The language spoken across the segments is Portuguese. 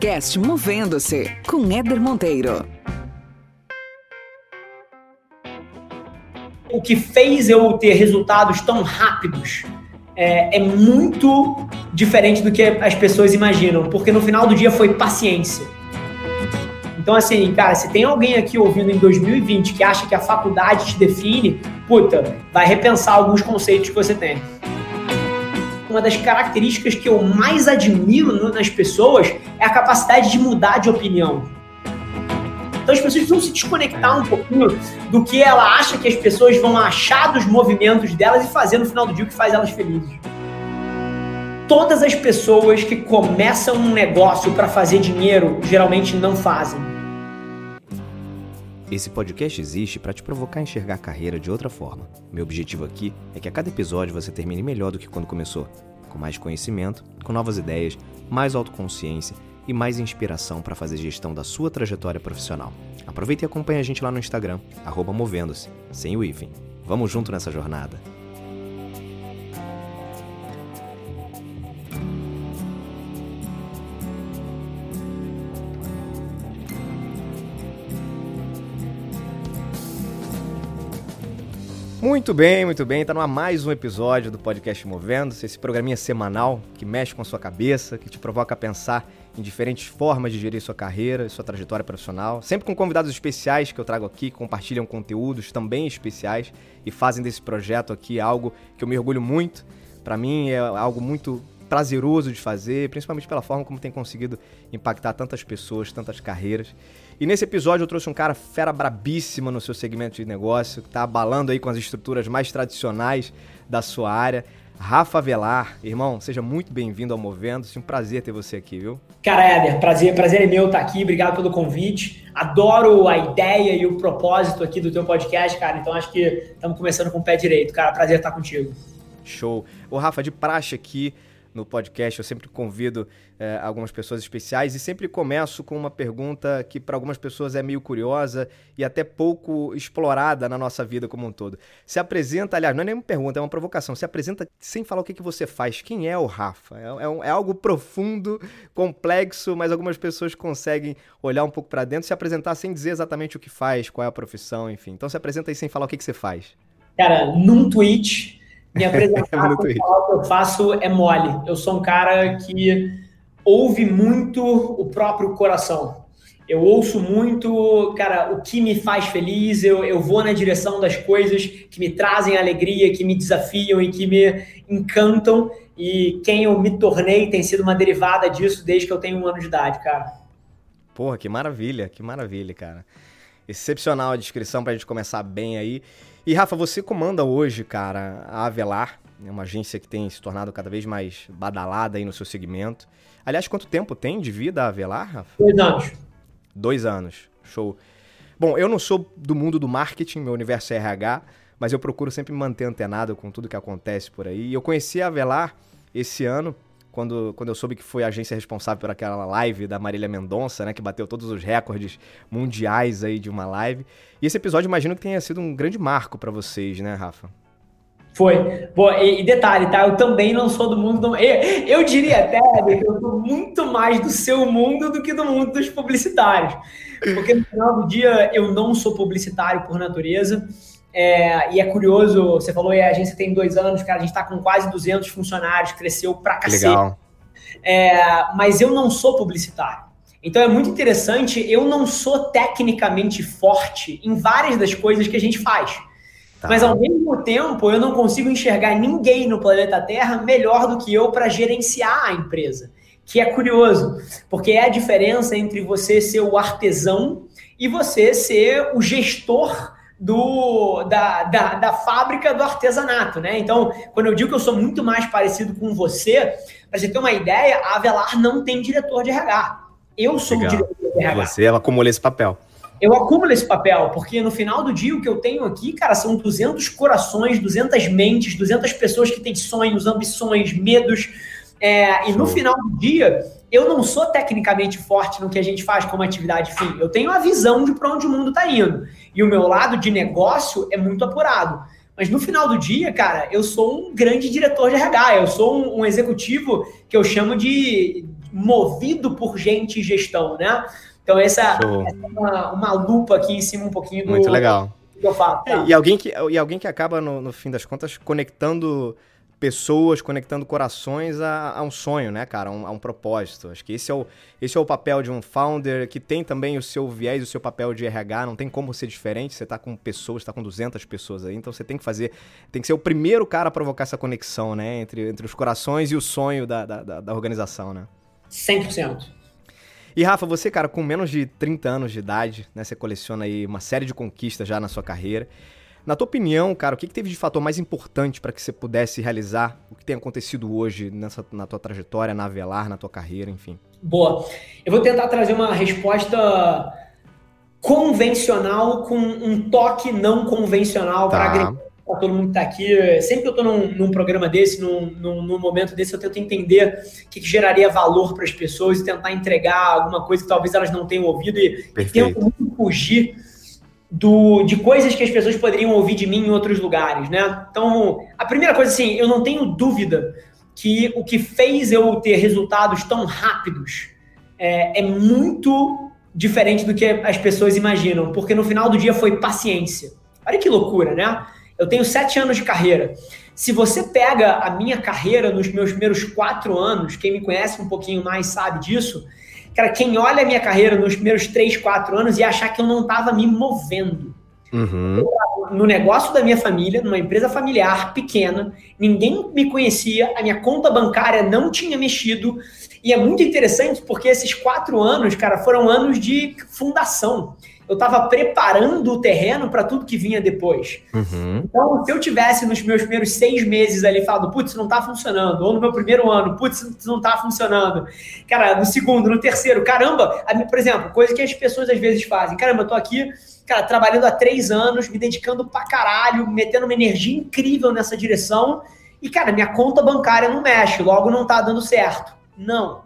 podcast Movendo-se com Éder Monteiro. O que fez eu ter resultados tão rápidos é, é muito diferente do que as pessoas imaginam, porque no final do dia foi paciência. Então, assim, cara, se tem alguém aqui ouvindo em 2020 que acha que a faculdade te define, puta, vai repensar alguns conceitos que você tem uma das características que eu mais admiro nas pessoas é a capacidade de mudar de opinião. Então as pessoas precisam se desconectar um pouquinho do que ela acha que as pessoas vão achar dos movimentos delas e fazer no final do dia o que faz elas felizes. Todas as pessoas que começam um negócio para fazer dinheiro geralmente não fazem. Esse podcast existe para te provocar a enxergar a carreira de outra forma. Meu objetivo aqui é que a cada episódio você termine melhor do que quando começou, com mais conhecimento, com novas ideias, mais autoconsciência e mais inspiração para fazer gestão da sua trajetória profissional. Aproveite e acompanhe a gente lá no Instagram, movendo-se, sem o hífen. Vamos junto nessa jornada. Muito bem, muito bem. Tá no mais um episódio do podcast Movendo-se, esse programinha semanal que mexe com a sua cabeça, que te provoca a pensar em diferentes formas de gerir sua carreira e sua trajetória profissional. Sempre com convidados especiais que eu trago aqui, que compartilham conteúdos também especiais e fazem desse projeto aqui algo que eu me orgulho muito. Para mim é algo muito prazeroso de fazer, principalmente pela forma como tem conseguido impactar tantas pessoas, tantas carreiras. E nesse episódio eu trouxe um cara fera brabíssima no seu segmento de negócio, que está abalando aí com as estruturas mais tradicionais da sua área. Rafa Velar, irmão, seja muito bem-vindo ao Movendo-se. Um prazer ter você aqui, viu? Cara, Éder, prazer, prazer é meu estar aqui. Obrigado pelo convite. Adoro a ideia e o propósito aqui do teu podcast, cara. Então acho que estamos começando com o pé direito. Cara, prazer estar contigo. Show. O Rafa, de praxe aqui, no podcast, eu sempre convido é, algumas pessoas especiais e sempre começo com uma pergunta que para algumas pessoas é meio curiosa e até pouco explorada na nossa vida como um todo. Se apresenta, aliás, não é nenhuma pergunta, é uma provocação. Se apresenta sem falar o que, que você faz. Quem é o Rafa? É, é, um, é algo profundo, complexo, mas algumas pessoas conseguem olhar um pouco para dentro, se apresentar sem dizer exatamente o que faz, qual é a profissão, enfim. Então se apresenta aí sem falar o que, que você faz. Cara, num tweet me apresentar falar o que eu faço é mole. Eu sou um cara que ouve muito o próprio coração. Eu ouço muito, cara, o que me faz feliz, eu, eu vou na direção das coisas que me trazem alegria, que me desafiam e que me encantam. E quem eu me tornei tem sido uma derivada disso desde que eu tenho um ano de idade, cara. Porra, que maravilha, que maravilha, cara. Excepcional a descrição pra gente começar bem aí. E Rafa, você comanda hoje, cara, a Avelar, né, uma agência que tem se tornado cada vez mais badalada aí no seu segmento. Aliás, quanto tempo tem de vida a Avelar, Rafa? Dois anos. Dois anos, show. Bom, eu não sou do mundo do marketing, meu universo é RH, mas eu procuro sempre me manter antenado com tudo que acontece por aí. E eu conheci a Avelar esse ano, quando, quando eu soube que foi a agência responsável por aquela live da Marília Mendonça, né, que bateu todos os recordes mundiais aí de uma live. E esse episódio imagino que tenha sido um grande marco para vocês, né, Rafa? Foi. Pô, e, e, detalhe, tá? Eu também não sou do mundo do... eu, eu diria até que eu sou muito mais do seu mundo do que do mundo dos publicitários. Porque no final do dia eu não sou publicitário por natureza. É, e é curioso, você falou, a agência tem dois anos, cara, a gente está com quase 200 funcionários, cresceu pra cacete. Legal. É, mas eu não sou publicitário. Então é muito interessante, eu não sou tecnicamente forte em várias das coisas que a gente faz. Tá. Mas ao mesmo tempo, eu não consigo enxergar ninguém no planeta Terra melhor do que eu para gerenciar a empresa. Que é curioso, porque é a diferença entre você ser o artesão e você ser o gestor do, da, da, da, fábrica do artesanato, né? Então, quando eu digo que eu sou muito mais parecido com você, para você ter uma ideia, a Avelar não tem diretor de RH. Eu sou Legal. o diretor de RH. Você ela acumula esse papel. Eu acumulo esse papel, porque no final do dia o que eu tenho aqui, cara, são 200 corações, 200 mentes, 200 pessoas que têm sonhos, ambições, medos. É, e no final do dia, eu não sou tecnicamente forte no que a gente faz como atividade fim. Eu tenho a visão de para onde o mundo está indo. E o meu lado de negócio é muito apurado. Mas no final do dia, cara, eu sou um grande diretor de RH. Eu sou um, um executivo que eu chamo de, movido por gente e gestão, né? Então, essa, essa é uma, uma, lupa aqui em cima um pouquinho do. Muito legal. Do que eu falo. Tá? É, e, alguém que, e alguém que acaba, no, no fim das contas, conectando pessoas, conectando corações a, a um sonho, né, cara? A um, a um, propósito. Acho que esse é, o, esse é o papel de um founder que tem também o seu viés, o seu papel de RH. Não tem como ser diferente. Você tá com pessoas, tá com 200 pessoas aí. Então você tem que fazer. Tem que ser o primeiro cara a provocar essa conexão, né? Entre, entre os corações e o sonho da, da, da organização, né? 100%. E Rafa, você, cara, com menos de 30 anos de idade, né? Você coleciona aí uma série de conquistas já na sua carreira. Na tua opinião, cara, o que, que teve de fator mais importante para que você pudesse realizar o que tem acontecido hoje nessa, na tua trajetória, na Avelar, na tua carreira, enfim? Boa. Eu vou tentar trazer uma resposta convencional com um toque não convencional tá. para agregar todo mundo que está aqui. Sempre que eu estou num, num, programa desse, num, num, num, momento desse, eu tento entender o que, que geraria valor para as pessoas e tentar entregar alguma coisa que talvez elas não tenham ouvido e, e tento fugir do, de coisas que as pessoas poderiam ouvir de mim em outros lugares, né? Então, a primeira coisa, assim, eu não tenho dúvida que o que fez eu ter resultados tão rápidos é, é muito diferente do que as pessoas imaginam, porque no final do dia foi paciência. Olha que loucura, né? Eu tenho sete anos de carreira. Se você pega a minha carreira nos meus primeiros quatro anos, quem me conhece um pouquinho mais sabe disso, Cara, quem olha a minha carreira nos primeiros 3, 4 anos ia achar que eu não estava me movendo. Uhum. No negócio da minha família, numa empresa familiar pequena, ninguém me conhecia, a minha conta bancária não tinha mexido. E é muito interessante porque esses quatro anos, cara, foram anos de fundação eu estava preparando o terreno para tudo que vinha depois. Uhum. Então, se eu tivesse nos meus primeiros seis meses ali falado, putz, não está funcionando, ou no meu primeiro ano, putz, não está funcionando, cara, no segundo, no terceiro, caramba, por exemplo, coisa que as pessoas às vezes fazem, caramba, eu tô aqui, cara, trabalhando há três anos, me dedicando pra caralho, metendo uma energia incrível nessa direção, e, cara, minha conta bancária não mexe, logo não está dando certo. Não.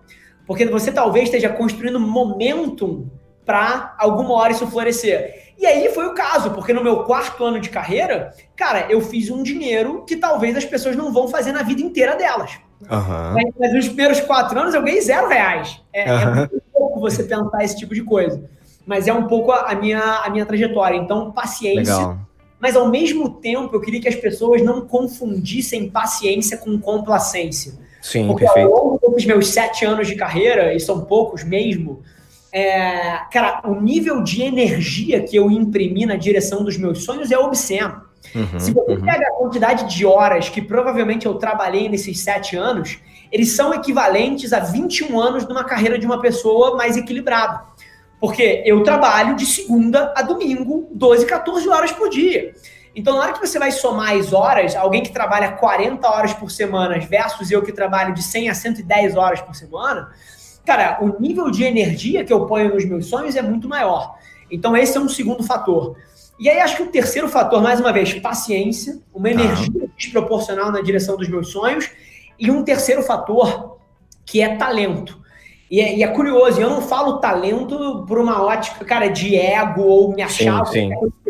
Porque você talvez esteja construindo momentum para alguma hora isso florescer. E aí foi o caso, porque no meu quarto ano de carreira, cara, eu fiz um dinheiro que talvez as pessoas não vão fazer na vida inteira delas. Uhum. Mas, mas, nos primeiros quatro anos eu ganhei zero reais. É, uhum. é muito pouco você pensar esse tipo de coisa. Mas é um pouco a minha, a minha trajetória. Então, paciência. Legal. Mas ao mesmo tempo, eu queria que as pessoas não confundissem paciência com complacência. Sim, Porque perfeito. ao longo dos meus sete anos de carreira, e são poucos mesmo, é, cara, o nível de energia que eu imprimi na direção dos meus sonhos é obsceno. Uhum, Se você uhum. pega a quantidade de horas que provavelmente eu trabalhei nesses sete anos, eles são equivalentes a 21 anos de uma carreira de uma pessoa mais equilibrada. Porque eu trabalho de segunda a domingo, 12, 14 horas por dia. Então, na hora que você vai somar as horas, alguém que trabalha 40 horas por semana versus eu que trabalho de 100 a 110 horas por semana, cara, o nível de energia que eu ponho nos meus sonhos é muito maior. Então, esse é um segundo fator. E aí, acho que o terceiro fator, mais uma vez, paciência, uma tá. energia desproporcional na direção dos meus sonhos. E um terceiro fator, que é talento. E é, e é, curioso, eu não falo talento por uma ótica, cara, de ego ou me achar. Sim, sim.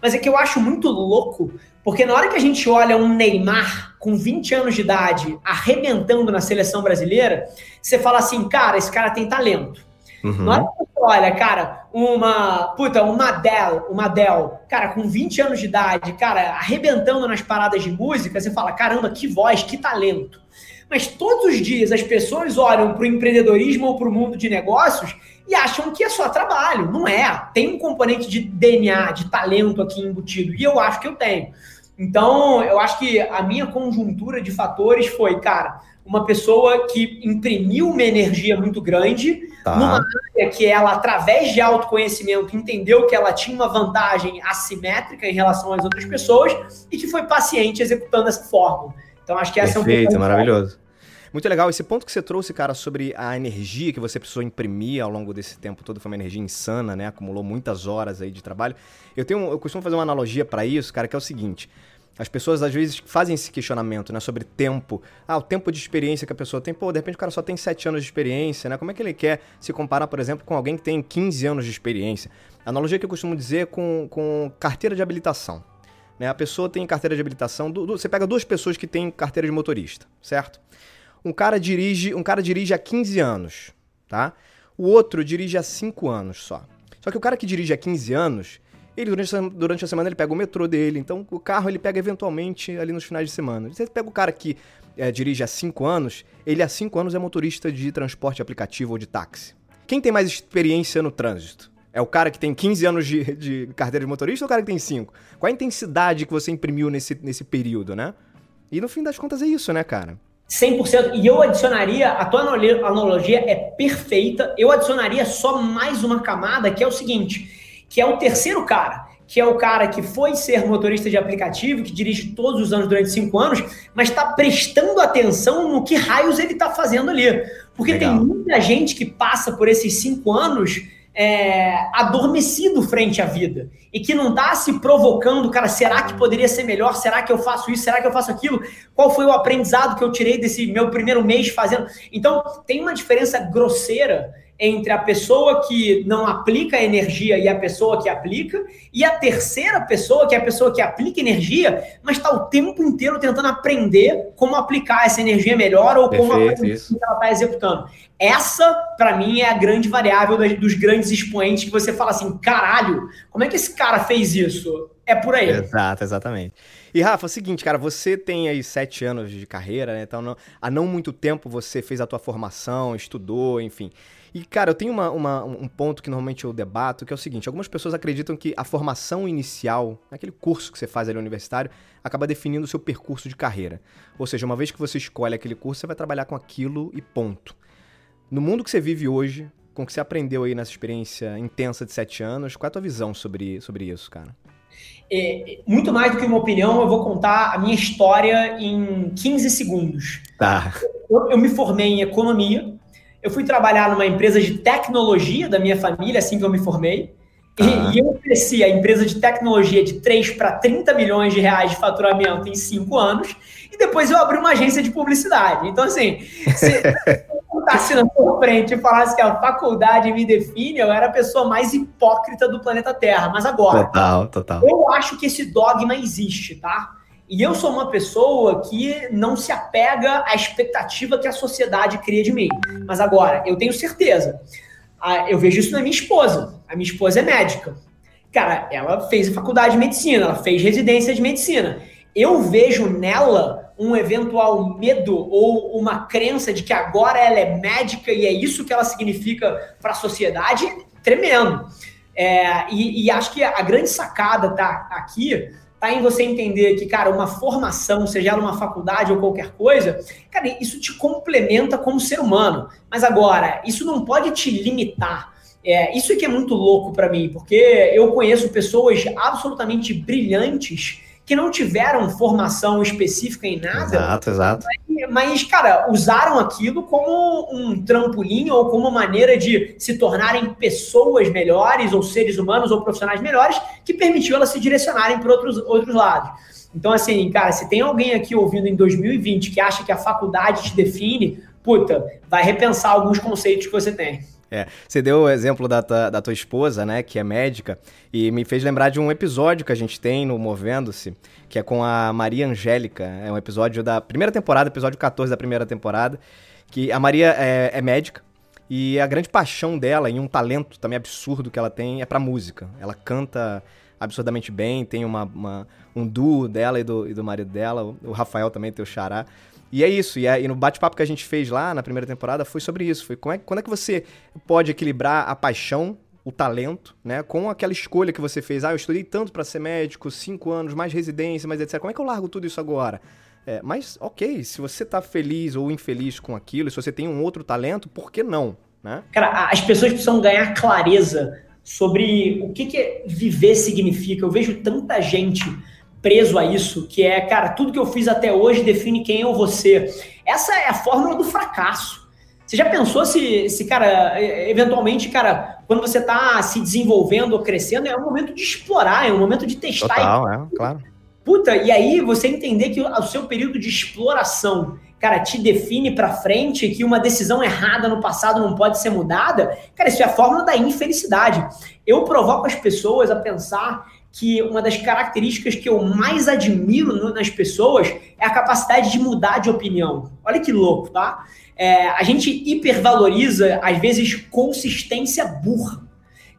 Mas é que eu acho muito louco, porque na hora que a gente olha um Neymar com 20 anos de idade arrebentando na seleção brasileira, você fala assim, cara, esse cara tem talento. Uhum. Na hora que você olha, cara, uma. Puta, uma Adele, uma Adele, cara, com 20 anos de idade, cara, arrebentando nas paradas de música, você fala, caramba, que voz, que talento. Mas todos os dias as pessoas olham para o empreendedorismo ou para o mundo de negócios e acham que é só trabalho. Não é. Tem um componente de DNA, de talento aqui embutido. E eu acho que eu tenho. Então, eu acho que a minha conjuntura de fatores foi, cara, uma pessoa que imprimiu uma energia muito grande tá. numa área que ela, através de autoconhecimento, entendeu que ela tinha uma vantagem assimétrica em relação às outras pessoas e que foi paciente executando essa fórmula. Então, acho que essa Perfeito, é um maravilhoso. Muito legal. Esse ponto que você trouxe, cara, sobre a energia que você precisou imprimir ao longo desse tempo todo, foi uma energia insana, né? Acumulou muitas horas aí de trabalho. Eu tenho, eu costumo fazer uma analogia para isso, cara, que é o seguinte. As pessoas às vezes fazem esse questionamento, né, sobre tempo. Ah, o tempo de experiência que a pessoa tem. Pô, de repente o cara só tem 7 anos de experiência, né? Como é que ele quer se comparar, por exemplo, com alguém que tem 15 anos de experiência? A analogia que eu costumo dizer é com, com carteira de habilitação. Né? A pessoa tem carteira de habilitação. Do, do, você pega duas pessoas que têm carteira de motorista, certo? um cara dirige, um cara dirige há 15 anos, tá? O outro dirige há 5 anos só. Só que o cara que dirige há 15 anos, ele durante, durante a semana ele pega o metrô dele, então o carro ele pega eventualmente ali nos finais de semana. Você pega o cara que é, dirige há 5 anos, ele há 5 anos é motorista de transporte aplicativo ou de táxi. Quem tem mais experiência no trânsito? É o cara que tem 15 anos de, de carteira de motorista ou o cara que tem 5? Qual a intensidade que você imprimiu nesse, nesse período, né? E no fim das contas é isso, né, cara? 100%. E eu adicionaria, a tua analogia é perfeita, eu adicionaria só mais uma camada, que é o seguinte, que é o terceiro cara, que é o cara que foi ser motorista de aplicativo, que dirige todos os anos durante cinco anos, mas está prestando atenção no que raios ele está fazendo ali. Porque Legal. tem muita gente que passa por esses cinco anos é, adormecido frente à vida e que não está se provocando, cara, será que poderia ser melhor? Será que eu faço isso? Será que eu faço aquilo? Qual foi o aprendizado que eu tirei desse meu primeiro mês fazendo? Então, tem uma diferença grosseira entre a pessoa que não aplica energia e a pessoa que aplica, e a terceira pessoa, que é a pessoa que aplica energia, mas está o tempo inteiro tentando aprender como aplicar essa energia melhor ou Perfeito, como que ela está executando. Essa, para mim, é a grande variável dos grandes expoentes que você fala assim: caralho, como é que esse cara fez isso? É por aí. Exato, exatamente. E Rafa, é o seguinte, cara, você tem aí sete anos de carreira, né? Então, não, há não muito tempo você fez a tua formação, estudou, enfim. E, cara, eu tenho uma, uma, um ponto que normalmente eu debato, que é o seguinte: algumas pessoas acreditam que a formação inicial, aquele curso que você faz ali universitário, acaba definindo o seu percurso de carreira. Ou seja, uma vez que você escolhe aquele curso, você vai trabalhar com aquilo e ponto. No mundo que você vive hoje, com o que você aprendeu aí nessa experiência intensa de sete anos, qual é a tua visão sobre, sobre isso, cara? É, muito mais do que uma opinião, eu vou contar a minha história em 15 segundos. Tá. Eu, eu me formei em economia, eu fui trabalhar numa empresa de tecnologia da minha família assim que eu me formei. E, eu cresci a empresa de tecnologia de 3 para 30 milhões de reais de faturamento em 5 anos. E depois eu abri uma agência de publicidade. Então, assim, se eu na minha frente e falasse que a faculdade me define, eu era a pessoa mais hipócrita do planeta Terra. Mas agora, total, total. eu acho que esse dogma existe, tá? E eu sou uma pessoa que não se apega à expectativa que a sociedade cria de mim. Mas agora, eu tenho certeza. Eu vejo isso na minha esposa. A minha esposa é médica. Cara, ela fez a faculdade de medicina, ela fez residência de medicina. Eu vejo nela um eventual medo ou uma crença de que agora ela é médica e é isso que ela significa para a sociedade tremendo. É, e, e, acho que a grande sacada tá aqui tá em você entender que, cara, uma formação, seja ela uma faculdade ou qualquer coisa, cara, isso te complementa como ser humano. Mas agora, isso não pode te limitar. É, isso é que é muito louco para mim, porque eu conheço pessoas absolutamente brilhantes que não tiveram formação específica em nada. Exato, exato. Mas, mas, cara, usaram aquilo como um trampolim ou como uma maneira de se tornarem pessoas melhores, ou seres humanos, ou profissionais melhores, que permitiu elas se direcionarem para outros, outros lados. Então, assim, cara, se tem alguém aqui ouvindo em 2020 que acha que a faculdade te define, puta, vai repensar alguns conceitos que você tem. É, você deu o exemplo da tua, da tua esposa, né, que é médica, e me fez lembrar de um episódio que a gente tem no Movendo-se, que é com a Maria Angélica. É um episódio da primeira temporada, episódio 14 da primeira temporada, que a Maria é, é médica, e a grande paixão dela e um talento também absurdo que ela tem é pra música. Ela canta absurdamente bem, tem uma, uma um duo dela e do, e do marido dela, o Rafael também, teu xará. E é isso. E, e no bate-papo que a gente fez lá na primeira temporada foi sobre isso. Foi como é, quando é que você pode equilibrar a paixão, o talento, né, com aquela escolha que você fez. Ah, eu estudei tanto para ser médico, cinco anos, mais residência, mais etc. Como é que eu largo tudo isso agora? É, mas, ok, se você tá feliz ou infeliz com aquilo, se você tem um outro talento, por que não? Né? Cara, as pessoas precisam ganhar clareza sobre o que, que viver significa. Eu vejo tanta gente preso a isso, que é, cara, tudo que eu fiz até hoje define quem eu vou ser. Essa é a fórmula do fracasso. Você já pensou se, se, cara, eventualmente, cara, quando você está se desenvolvendo ou crescendo, é um momento de explorar, é um momento de testar. Total, e... é, claro. Puta, e aí você entender que o seu período de exploração, cara, te define para frente, que uma decisão errada no passado não pode ser mudada, cara, isso é a fórmula da infelicidade. Eu provoco as pessoas a pensar que uma das características que eu mais admiro nas pessoas é a capacidade de mudar de opinião. Olha que louco, tá? É, a gente hipervaloriza, às vezes, consistência burra,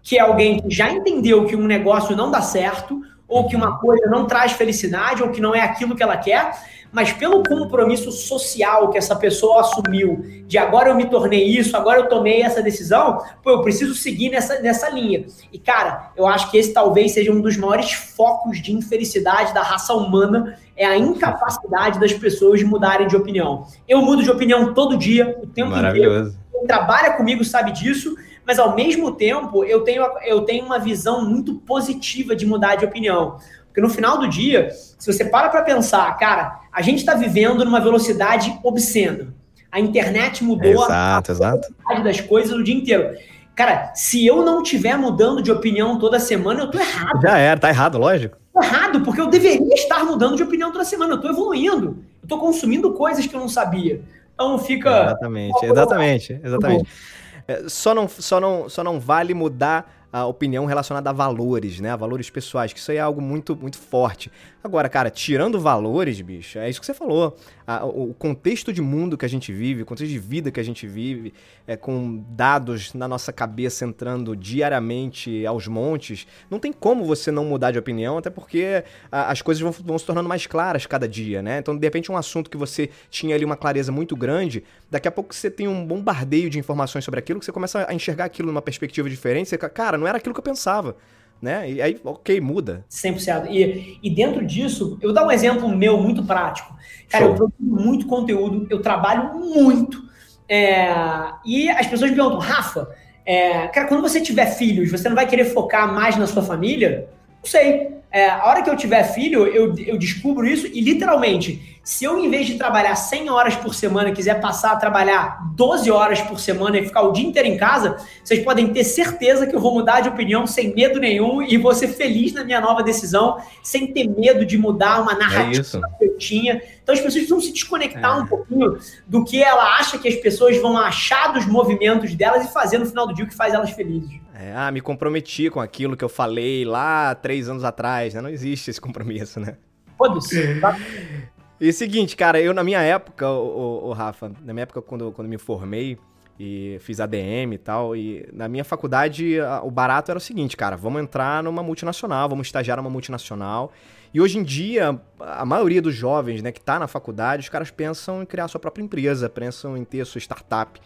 que é alguém que já entendeu que um negócio não dá certo, ou que uma coisa não traz felicidade, ou que não é aquilo que ela quer, mas pelo compromisso social que essa pessoa assumiu, de agora eu me tornei isso, agora eu tomei essa decisão, pô, eu preciso seguir nessa, nessa linha. E, cara, eu acho que esse talvez seja um dos maiores focos de infelicidade da raça humana, é a incapacidade das pessoas de mudarem de opinião. Eu mudo de opinião todo dia, o tempo Maravilhoso. inteiro. Quem trabalha comigo sabe disso, mas ao mesmo tempo eu tenho, eu tenho uma visão muito positiva de mudar de opinião. Porque no final do dia, se você para para pensar, cara, a gente está vivendo numa velocidade obscena. A internet mudou exato, a velocidade das coisas o dia inteiro. Cara, se eu não estiver mudando de opinião toda semana, eu tô errado. Já era, tá errado, lógico. Errado, porque eu deveria estar mudando de opinião toda semana. Eu tô evoluindo. Eu tô consumindo coisas que eu não sabia. Então fica. Exatamente, exatamente, exatamente. É, só, não, só, não, só não vale mudar a opinião relacionada a valores, né? A valores pessoais, que isso aí é algo muito, muito forte. Agora, cara, tirando valores, bicho, é isso que você falou. A, o contexto de mundo que a gente vive, o contexto de vida que a gente vive, é, com dados na nossa cabeça entrando diariamente aos montes, não tem como você não mudar de opinião, até porque a, as coisas vão, vão se tornando mais claras cada dia, né? Então, de repente, um assunto que você tinha ali uma clareza muito grande, daqui a pouco você tem um bombardeio de informações sobre aquilo, que você começa a enxergar aquilo numa perspectiva diferente, você, cara, não era aquilo que eu pensava né? E aí, ok, muda. 100%. E, e dentro disso, eu vou dar um exemplo meu muito prático. Cara, Show. eu produzo muito conteúdo, eu trabalho muito. É, e as pessoas me perguntam, Rafa, é, cara, quando você tiver filhos, você não vai querer focar mais na sua família? Não sei. É, a hora que eu tiver filho, eu, eu descubro isso e literalmente se eu, em vez de trabalhar 100 horas por semana, quiser passar a trabalhar 12 horas por semana e ficar o dia inteiro em casa, vocês podem ter certeza que eu vou mudar de opinião sem medo nenhum e vou ser feliz na minha nova decisão, sem ter medo de mudar uma narrativa é que eu tinha. Então as pessoas precisam se desconectar é. um pouquinho do que ela acha que as pessoas vão achar dos movimentos delas e fazer no final do dia o que faz elas felizes. É, ah, me comprometi com aquilo que eu falei lá três anos atrás, né? Não existe esse compromisso, né? Foda-se. Tá? E seguinte, cara, eu na minha época, o, o, o Rafa, na minha época quando, quando me formei e fiz ADM e tal, e na minha faculdade a, o barato era o seguinte, cara, vamos entrar numa multinacional, vamos estagiar numa multinacional. E hoje em dia, a maioria dos jovens, né, que tá na faculdade, os caras pensam em criar sua própria empresa, pensam em ter sua startup.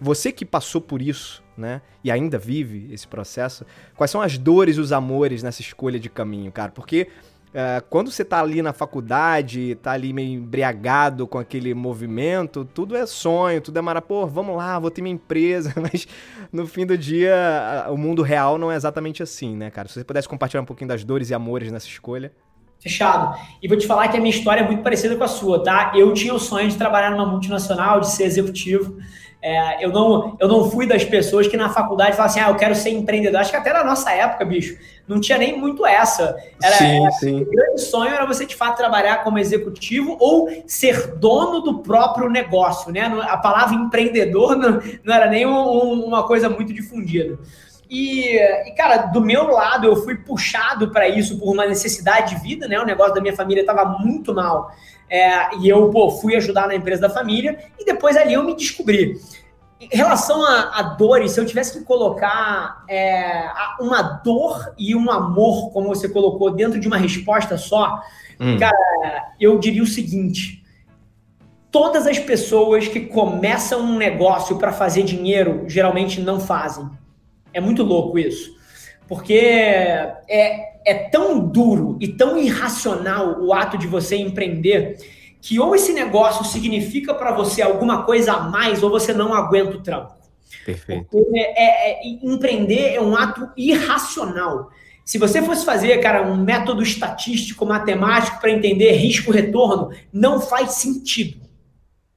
Você que passou por isso, né, e ainda vive esse processo, quais são as dores e os amores nessa escolha de caminho, cara? Porque é, quando você tá ali na faculdade, tá ali meio embriagado com aquele movimento, tudo é sonho, tudo é mara, pô, vamos lá, vou ter minha empresa, mas no fim do dia, o mundo real não é exatamente assim, né, cara? Se você pudesse compartilhar um pouquinho das dores e amores nessa escolha. Fechado. E vou te falar que a minha história é muito parecida com a sua, tá? Eu tinha o sonho de trabalhar numa multinacional, de ser executivo. É, eu, não, eu não fui das pessoas que na faculdade falavam assim, ah, eu quero ser empreendedor. Acho que até na nossa época, bicho, não tinha nem muito essa. Era, sim, era, sim. O grande sonho era você, de fato, trabalhar como executivo ou ser dono do próprio negócio, né? A palavra empreendedor não, não era nem um, uma coisa muito difundida. E, e, cara, do meu lado, eu fui puxado para isso por uma necessidade de vida, né? O negócio da minha família estava muito mal. É, e eu, pô, fui ajudar na empresa da família e depois ali eu me descobri. Em relação a, a dores, se eu tivesse que colocar é, uma dor e um amor, como você colocou, dentro de uma resposta só, hum. cara, eu diria o seguinte: todas as pessoas que começam um negócio para fazer dinheiro geralmente não fazem. É muito louco isso. Porque é, é tão duro e tão irracional o ato de você empreender que ou esse negócio significa para você alguma coisa a mais ou você não aguenta o trampo. Perfeito. É, é, empreender é um ato irracional. Se você fosse fazer, cara, um método estatístico, matemático para entender risco-retorno, não faz sentido.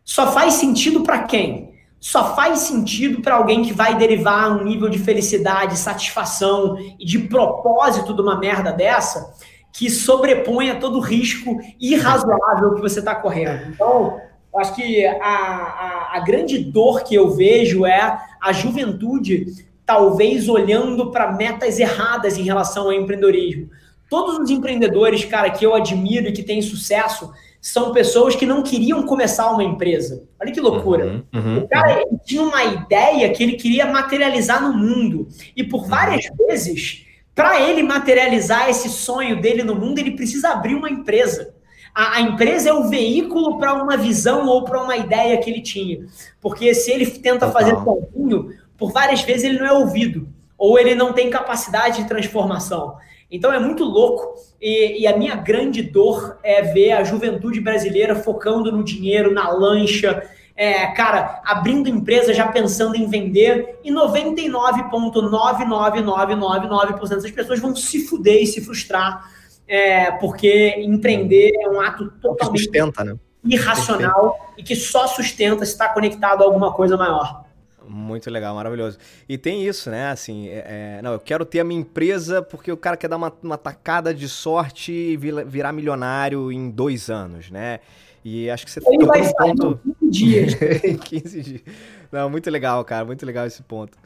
Só faz sentido para quem? Só faz sentido para alguém que vai derivar um nível de felicidade, satisfação e de propósito de uma merda dessa que sobreponha todo o risco irrazoável que você está correndo. Então, acho que a, a, a, grande dor que eu vejo é a juventude talvez olhando para metas erradas em relação ao empreendedorismo Todos os empreendedores, cara, que eu admiro e que têm sucesso, são pessoas que não queriam começar uma empresa. Olha que loucura. Uhum, uhum, o cara uhum. tinha uma ideia que ele queria materializar no mundo. E por várias uhum. vezes, para ele materializar esse sonho dele no mundo, ele precisa abrir uma empresa. A, a empresa é o veículo para uma visão ou para uma ideia que ele tinha. Porque se ele tenta Total. fazer sozinho, por várias vezes ele não é ouvido. Ou ele não tem capacidade de transformação. Então é muito louco e, e, a minha grande dor é ver a juventude brasileira focando no dinheiro, na lancha, é, cara, abrindo empresa já pensando em vender e 99,99999% das pessoas vão se fuder e se frustrar é, porque empreender é um ato totalmente sustenta, né? irracional e que só sustenta se está conectado a alguma coisa maior. Muito legal, maravilhoso. E tem isso, né? Assim, é, é, não, eu quero ter a minha empresa porque o cara quer dar uma, uma tacada de sorte e virar milionário em dois anos, né? E acho que você Ele vai um ponto... em 15 dias. em 15 dias. Não, muito legal, cara, muito legal esse ponto.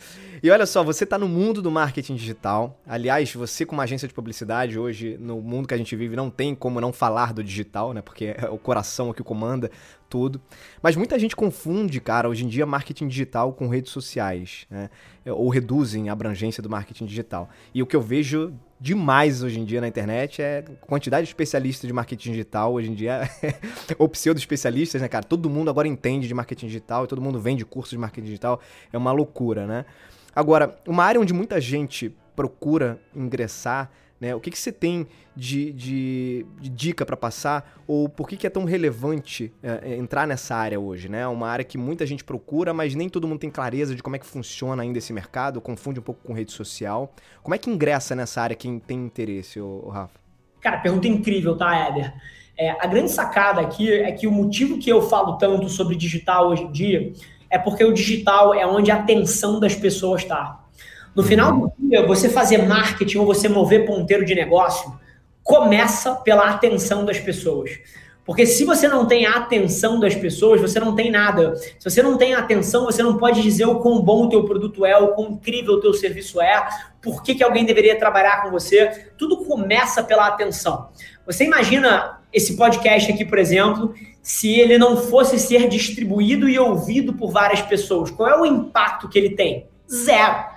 E olha só, você está no mundo do marketing digital. Aliás, você com uma agência de publicidade hoje, no mundo que a gente vive, não tem como não falar do digital, né? Porque é o coração que comanda tudo. Mas muita gente confunde, cara, hoje em dia marketing digital com redes sociais, né? Ou reduzem a abrangência do marketing digital. E o que eu vejo demais hoje em dia na internet é quantidade de especialistas de marketing digital hoje em dia, ou pseudo-especialistas, né, cara? Todo mundo agora entende de marketing digital e todo mundo vende cursos de marketing digital. É uma loucura, né? Agora, uma área onde muita gente procura ingressar né? O que, que você tem de, de, de dica para passar? Ou por que, que é tão relevante é, é, entrar nessa área hoje? Né? Uma área que muita gente procura, mas nem todo mundo tem clareza de como é que funciona ainda esse mercado, confunde um pouco com rede social. Como é que ingressa nessa área quem tem interesse, ô Rafa? Cara, pergunta incrível, tá, Éder? É, a grande sacada aqui é que o motivo que eu falo tanto sobre digital hoje em dia é porque o digital é onde a atenção das pessoas está. No final do dia, você fazer marketing ou você mover ponteiro de negócio começa pela atenção das pessoas. Porque se você não tem a atenção das pessoas, você não tem nada. Se você não tem a atenção, você não pode dizer o quão bom o teu produto é, o quão incrível o teu serviço é, por que, que alguém deveria trabalhar com você. Tudo começa pela atenção. Você imagina esse podcast aqui, por exemplo, se ele não fosse ser distribuído e ouvido por várias pessoas, qual é o impacto que ele tem? Zero.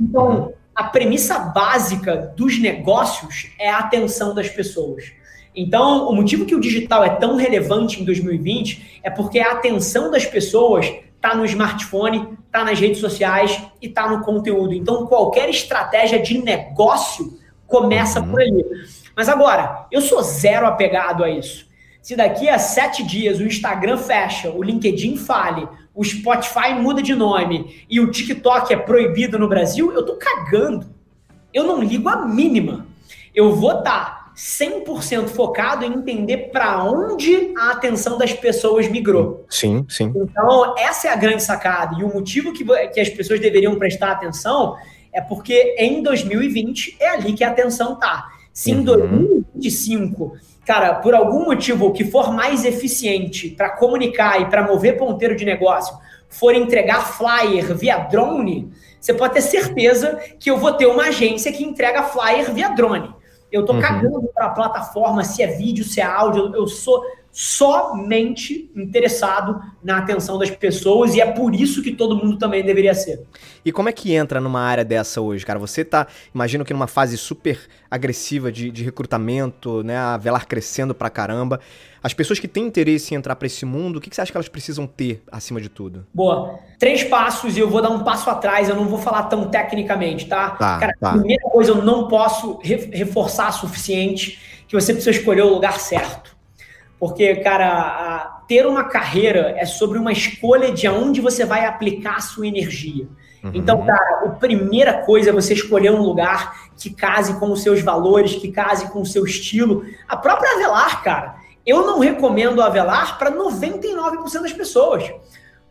Então, a premissa básica dos negócios é a atenção das pessoas. Então, o motivo que o digital é tão relevante em 2020 é porque a atenção das pessoas está no smartphone, está nas redes sociais e está no conteúdo. Então, qualquer estratégia de negócio começa uhum. por aí. Mas agora, eu sou zero apegado a isso. Se daqui a sete dias o Instagram fecha, o LinkedIn fale, o Spotify muda de nome e o TikTok é proibido no Brasil, eu tô cagando. Eu não ligo a mínima. Eu vou estar tá 100% focado em entender para onde a atenção das pessoas migrou. Sim, sim. Então, essa é a grande sacada. E o motivo que, que as pessoas deveriam prestar atenção é porque em 2020 é ali que a atenção tá. Se em 2025 uhum cara, por algum motivo que for mais eficiente para comunicar e para mover ponteiro de negócio, for entregar flyer via drone, você pode ter certeza que eu vou ter uma agência que entrega flyer via drone. Eu tô uhum. cagando para a plataforma, se é vídeo, se é áudio, eu sou somente interessado na atenção das pessoas e é por isso que todo mundo também deveria ser. E como é que entra numa área dessa hoje, cara? Você tá, imagino que numa fase super agressiva de, de recrutamento, né? A Velar crescendo pra caramba. As pessoas que têm interesse em entrar para esse mundo, o que, que você acha que elas precisam ter acima de tudo? Boa. Três passos e eu vou dar um passo atrás, eu não vou falar tão tecnicamente, tá? tá cara, tá. primeira coisa, eu não posso reforçar suficiente que você precisa escolher o lugar certo. Porque, cara, ter uma carreira é sobre uma escolha de aonde você vai aplicar a sua energia. Uhum. Então, cara, a primeira coisa é você escolher um lugar que case com os seus valores, que case com o seu estilo. A própria Avelar, cara, eu não recomendo a Avelar para 99% das pessoas.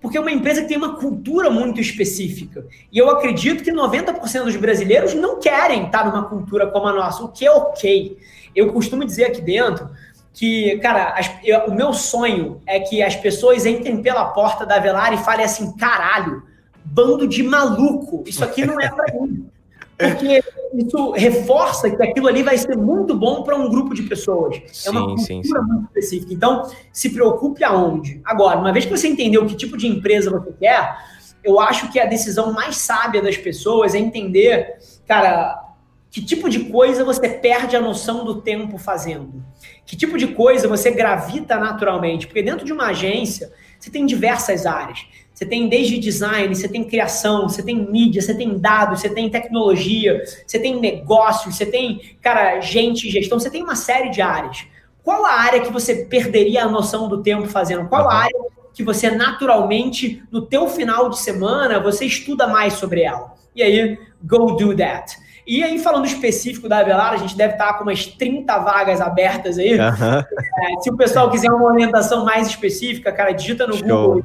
Porque é uma empresa que tem uma cultura muito específica. E eu acredito que 90% dos brasileiros não querem estar numa cultura como a nossa, o que é ok. Eu costumo dizer aqui dentro que, cara, as, eu, o meu sonho é que as pessoas entrem pela porta da Velar e falem assim, caralho, bando de maluco, isso aqui não é pra mim. Porque isso reforça que aquilo ali vai ser muito bom para um grupo de pessoas. Sim, é uma cultura sim, sim. muito específica. Então, se preocupe aonde. Agora, uma vez que você entendeu que tipo de empresa você quer, eu acho que a decisão mais sábia das pessoas é entender, cara, que tipo de coisa você perde a noção do tempo fazendo? Que tipo de coisa você gravita naturalmente? Porque dentro de uma agência, você tem diversas áreas. Você tem desde design, você tem criação, você tem mídia, você tem dados, você tem tecnologia, você tem negócios, você tem, cara, gente, gestão, você tem uma série de áreas. Qual a área que você perderia a noção do tempo fazendo? Qual a área que você naturalmente, no teu final de semana, você estuda mais sobre ela? E aí, go do that. E aí, falando específico da Avelar, a gente deve estar com umas 30 vagas abertas aí. Aham. É, se o pessoal quiser uma orientação mais específica, cara, digita no Show. Google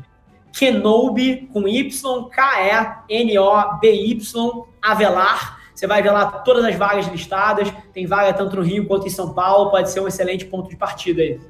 Kenobi com Y, K-E-N-O-B-Y, Avelar. Você vai ver lá todas as vagas listadas. Tem vaga tanto no Rio quanto em São Paulo. Pode ser um excelente ponto de partida aí.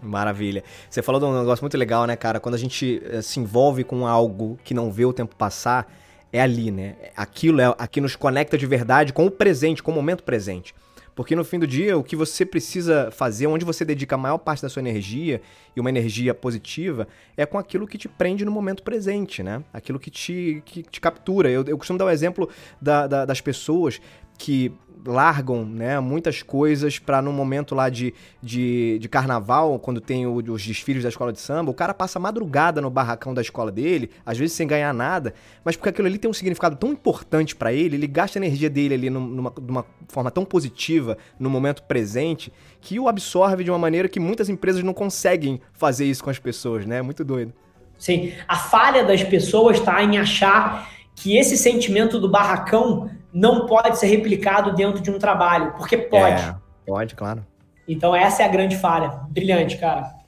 Maravilha. Você falou de um negócio muito legal, né, cara? Quando a gente eh, se envolve com algo que não vê o tempo passar, é ali, né? Aquilo é aqui nos conecta de verdade com o presente, com o momento presente. Porque no fim do dia, o que você precisa fazer, onde você dedica a maior parte da sua energia, e uma energia positiva, é com aquilo que te prende no momento presente, né? Aquilo que te, que te captura. Eu, eu costumo dar o exemplo da- da- das pessoas que largam né, muitas coisas para no momento lá de, de, de carnaval, quando tem o- os desfiles da escola de samba, o cara passa madrugada no barracão da escola dele, às vezes sem ganhar nada, mas porque aquilo ali tem um significado tão importante para ele, ele gasta a energia dele ali num- numa, de uma forma tão positiva no momento presente, que o absorve de uma maneira que muitas empresas não conseguem fazer isso com as pessoas, né? É muito doido. Sim, a falha das pessoas está em achar que esse sentimento do barracão não pode ser replicado dentro de um trabalho, porque pode. É, pode, claro. Então essa é a grande falha. Brilhante, cara.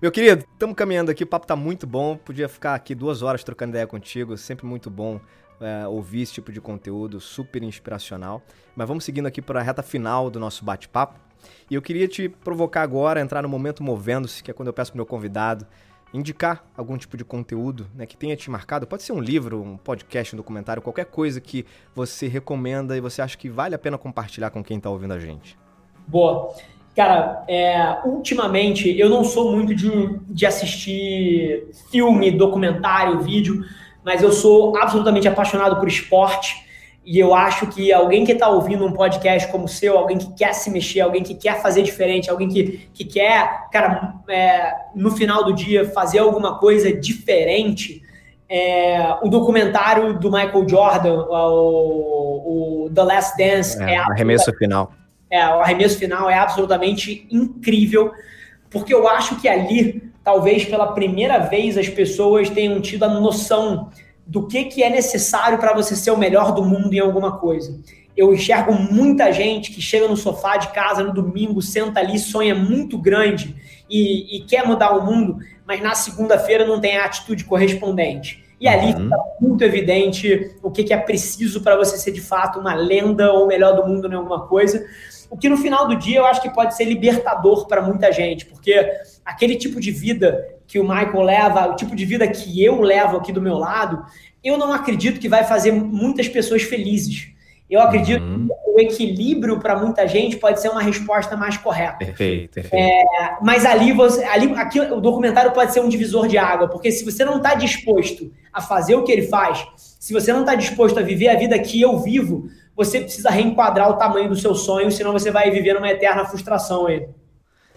Meu querido, estamos caminhando aqui, o papo tá muito bom. Podia ficar aqui duas horas trocando ideia contigo, sempre muito bom é, ouvir esse tipo de conteúdo, super inspiracional. Mas vamos seguindo aqui para a reta final do nosso bate-papo. E eu queria te provocar agora entrar no momento movendo-se, que é quando eu peço pro meu convidado indicar algum tipo de conteúdo né, que tenha te marcado. Pode ser um livro, um podcast, um documentário, qualquer coisa que você recomenda e você acha que vale a pena compartilhar com quem está ouvindo a gente. Boa. Cara, é, ultimamente eu não sou muito de, de assistir filme, documentário, vídeo, mas eu sou absolutamente apaixonado por esporte. E eu acho que alguém que está ouvindo um podcast como o seu, alguém que quer se mexer, alguém que quer fazer diferente, alguém que, que quer, cara, é, no final do dia fazer alguma coisa diferente, é, o documentário do Michael Jordan, o, o The Last Dance, É, é, arremesso final. é, o arremesso final é absolutamente incrível, porque eu acho que ali, talvez pela primeira vez, as pessoas tenham tido a noção do que, que é necessário para você ser o melhor do mundo em alguma coisa. Eu enxergo muita gente que chega no sofá de casa no domingo, senta ali, sonha muito grande e, e quer mudar o mundo, mas na segunda-feira não tem a atitude correspondente. E ali Uhum. fica muito evidente o que, que é preciso para você ser de fato uma lenda ou o melhor do mundo em alguma coisa. O que no final do dia eu acho que pode ser libertador para muita gente, porque aquele tipo de vida que o Michael leva, o tipo de vida que eu levo aqui do meu lado, eu não acredito que vai fazer muitas pessoas felizes. Eu acredito Uhum. que o equilíbrio para muita gente pode ser uma resposta mais correta. Perfeito, perfeito. Mas ali, você, ali aqui, o documentário pode ser um divisor de água, porque se você não está disposto a fazer o que ele faz, se você não está disposto a viver a vida que eu vivo, você precisa reenquadrar o tamanho do seu sonho, senão você vai viver numa eterna frustração aí.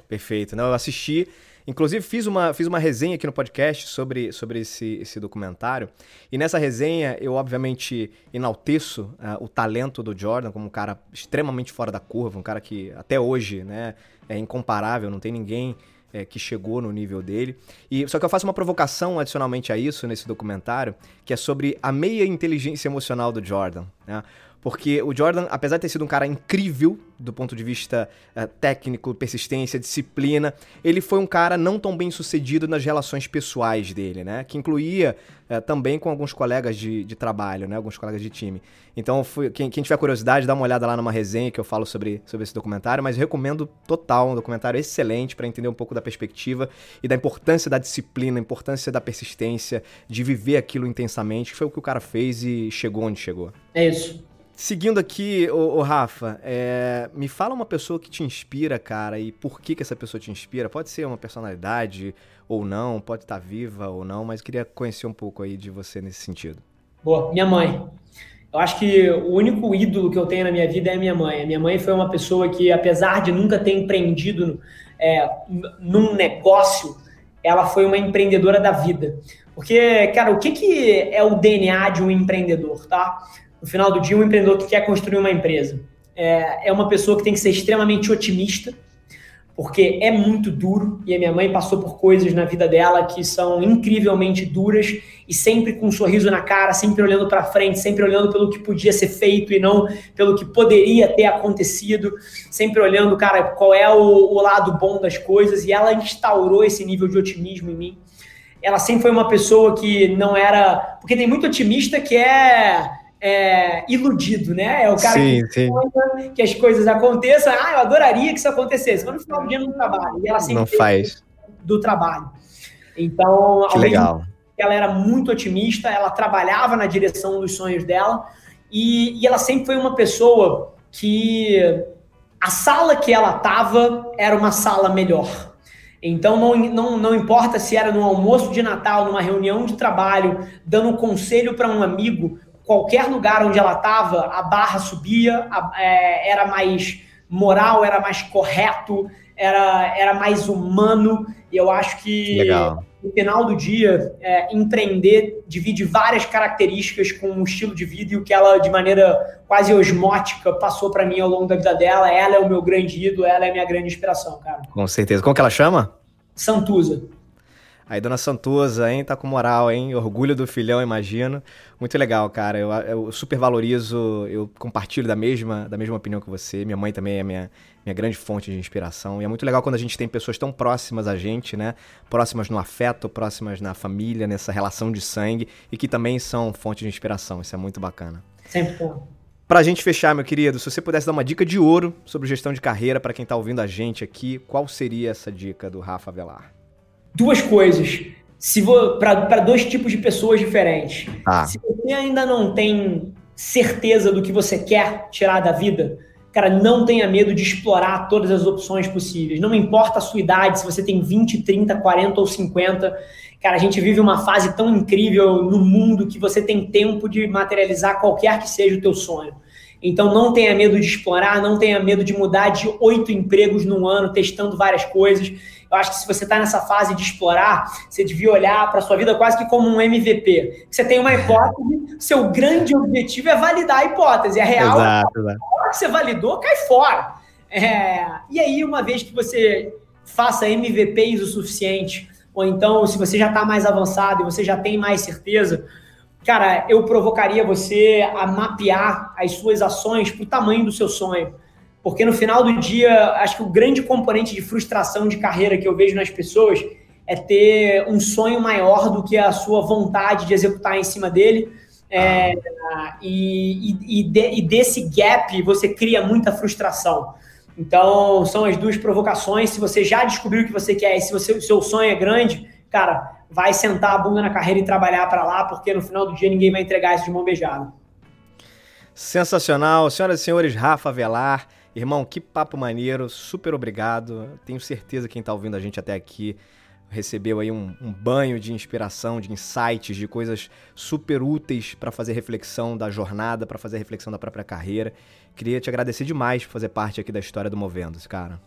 Perfeito. Não, eu assisti. Inclusive, fiz uma, fiz uma resenha aqui no podcast sobre, sobre esse, esse documentário. E nessa resenha, eu obviamente enalteço ah, o talento do Jordan como um cara extremamente fora da curva, um cara que até hoje né, é incomparável, não tem ninguém é, que chegou no nível dele. E Só que eu faço uma provocação adicionalmente a isso nesse documentário, que é sobre a meia inteligência emocional do Jordan. Né? Porque o Jordan, apesar de ter sido um cara incrível do ponto de vista uh, técnico, persistência, disciplina, ele foi um cara não tão bem sucedido nas relações pessoais dele, né? Que incluía uh, também com alguns colegas de, de, trabalho, né? Alguns colegas de time. Então, fui, quem, quem, tiver curiosidade, dá uma olhada lá numa resenha que eu falo sobre, sobre esse documentário, mas recomendo total, um documentário excelente para entender um pouco da perspectiva e da importância da disciplina, importância da persistência, de viver aquilo intensamente, que foi o que o cara fez e chegou onde chegou. É isso. Seguindo aqui, o Rafa, é, me fala uma pessoa que te inspira, cara, e por que, que essa pessoa te inspira? Pode ser uma personalidade ou não, pode estar viva ou não, mas queria conhecer um pouco aí de você nesse sentido. Boa, minha mãe. Eu acho que o único ídolo que eu tenho na minha vida é a minha mãe. A minha mãe foi uma pessoa que, apesar de nunca ter empreendido é, num negócio, ela foi uma empreendedora da vida. Porque, cara, o que, que é o DNA de um empreendedor, tá? No final do dia, um empreendedor que quer construir uma empresa é, é uma pessoa que tem que ser extremamente otimista, porque é muito duro e a minha mãe passou por coisas na vida dela que são incrivelmente duras e sempre com um sorriso na cara, sempre olhando para frente, sempre olhando pelo que podia ser feito e não pelo que poderia ter acontecido, sempre olhando, cara, qual é o, o lado bom das coisas e ela instaurou esse nível de otimismo em mim. Ela sempre foi uma pessoa que não era, porque tem muito otimista que é é, iludido, né? É o cara sim, que, sim. que as coisas aconteçam. Ah, eu adoraria que isso acontecesse, mas no final do dia não trabalha. E ela sempre não faz do trabalho. Então, que legal. ela era muito otimista, ela trabalhava na direção dos sonhos dela e, e ela sempre foi uma pessoa que a sala que ela estava era uma sala melhor. Então, não, não, não importa se era no almoço de Natal, numa reunião de trabalho, dando um conselho para um amigo, qualquer lugar onde ela estava, a barra subia, a, é, era mais moral, era mais correto, era, era mais humano. E eu acho que Legal. no final do dia, é, empreender divide várias características com o estilo de vida e o que ela, de maneira quase osmótica, passou para mim ao longo da vida dela. Ela é o meu grande ídolo, ela é a minha grande inspiração, cara. Com certeza. Como que ela chama? Santuza. Aí, dona Santosa, hein? Tá com moral, hein? Orgulho do filhão, imagino. Muito legal, cara. Eu, eu, super valorizo, eu compartilho da mesma, da mesma opinião que você. Minha mãe também é minha, minha grande fonte de inspiração. E é muito legal quando a gente tem pessoas tão próximas a gente, né? Próximas no afeto, próximas na família, nessa relação de sangue, e que também são fonte de inspiração. Isso é muito bacana. Sempre bom. Pra gente fechar, meu querido, se você pudesse dar uma dica de ouro sobre gestão de carreira para quem tá ouvindo a gente aqui, qual seria essa dica do Rafa Velar? Duas coisas. Se para dois tipos de pessoas diferentes. Ah. Se você ainda não tem certeza do que você quer tirar da vida, cara, não tenha medo de explorar todas as opções possíveis. Não importa a sua idade, se você tem 20, 30, 40 ou 50. Cara, a gente vive uma fase tão incrível no mundo que você tem tempo de materializar qualquer que seja o teu sonho. Então não tenha medo de explorar, não tenha medo de mudar de oito empregos num ano, testando várias coisas. Eu acho que se você está nessa fase de explorar, você devia olhar para a sua vida quase que como um MVP. Você tem uma hipótese, seu grande objetivo é validar a hipótese. É real, exato, a que você validou, cai fora. É, e aí, uma vez que você faça MVPs o suficiente, ou então se você já está mais avançado e você já tem mais certeza, cara, eu provocaria você a mapear as suas ações para o tamanho do seu sonho. Porque no final do dia, acho que o grande componente de frustração de carreira que eu vejo nas pessoas é ter um sonho maior do que a sua vontade de executar em cima dele. É, e, e, de, e, desse gap você cria muita frustração. Então, são as duas provocações. Se você já descobriu o que você quer e se o seu sonho é grande, cara, vai sentar a bunda na carreira e trabalhar para lá, porque no final do dia ninguém vai entregar isso de mão beijada. Sensacional. Senhoras e senhores, Rafa Velar. Irmão, que papo maneiro, super obrigado. Tenho certeza que quem está ouvindo a gente até aqui recebeu aí um, um, banho de inspiração, de insights, de coisas super úteis para fazer reflexão da jornada, para fazer reflexão da própria carreira. Queria te agradecer demais por fazer parte aqui da história do Movendo-se, cara.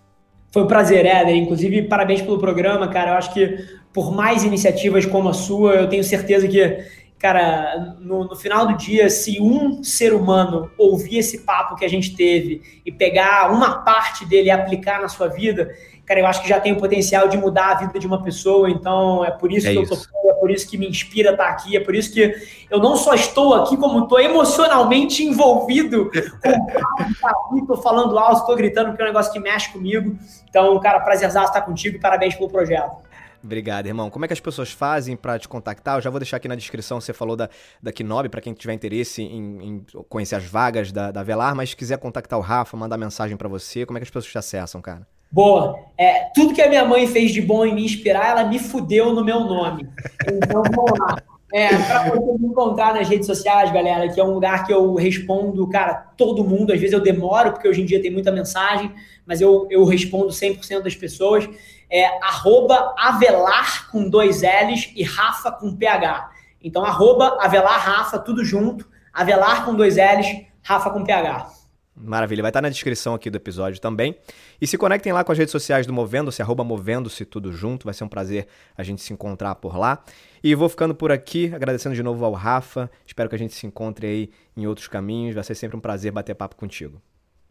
Foi um prazer, Éder. Inclusive, parabéns pelo programa, cara. Eu acho que por mais iniciativas como a sua, eu tenho certeza que cara, no, no, final do dia, se um ser humano ouvir esse papo que a gente teve e pegar uma parte dele e aplicar na sua vida, cara, eu acho que já tem o potencial de mudar a vida de uma pessoa, então é por isso é que isso. eu tô é por isso que me inspira estar aqui, é por isso que eu não só estou aqui, como estou emocionalmente envolvido com o estou falando alto, estou gritando, porque é um negócio que mexe comigo. Então, cara, prazerzaço estar contigo e parabéns pelo projeto. Obrigado, irmão. Como é que as pessoas fazem para te contactar? Eu já vou deixar aqui na descrição, você falou da, da Kinob, para quem tiver interesse em, em, conhecer as vagas da, da Velar, mas se quiser contactar o Rafa, mandar mensagem para você, como é que as pessoas te acessam, cara? Boa. É, tudo que a minha mãe fez de bom em me inspirar, ela me fudeu no meu nome. Então, vamos lá. É, para você me encontrar nas redes sociais, galera, que é um lugar que eu respondo, cara, todo mundo. Às vezes eu demoro, porque hoje em dia tem muita mensagem, mas eu, eu respondo 100% das pessoas é arroba Avelar com dois L's e Rafa com PH. Então, arroba Avelar Rafa, tudo junto, Avelar com dois L's, Rafa com PH. Maravilha, vai estar na descrição aqui do episódio também. E se conectem lá com as redes sociais do Movendo-se, arroba Movendo-se, tudo junto. Vai ser um prazer a gente se encontrar por lá. E vou ficando por aqui, agradecendo de novo ao Rafa. Espero que a gente se encontre aí em outros caminhos. Vai ser sempre um prazer bater papo contigo.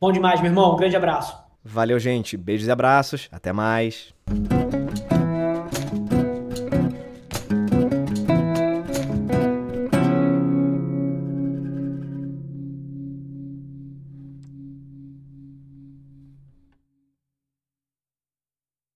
Bom demais, meu irmão. Um grande abraço. Valeu, gente. Beijos e abraços. Até mais.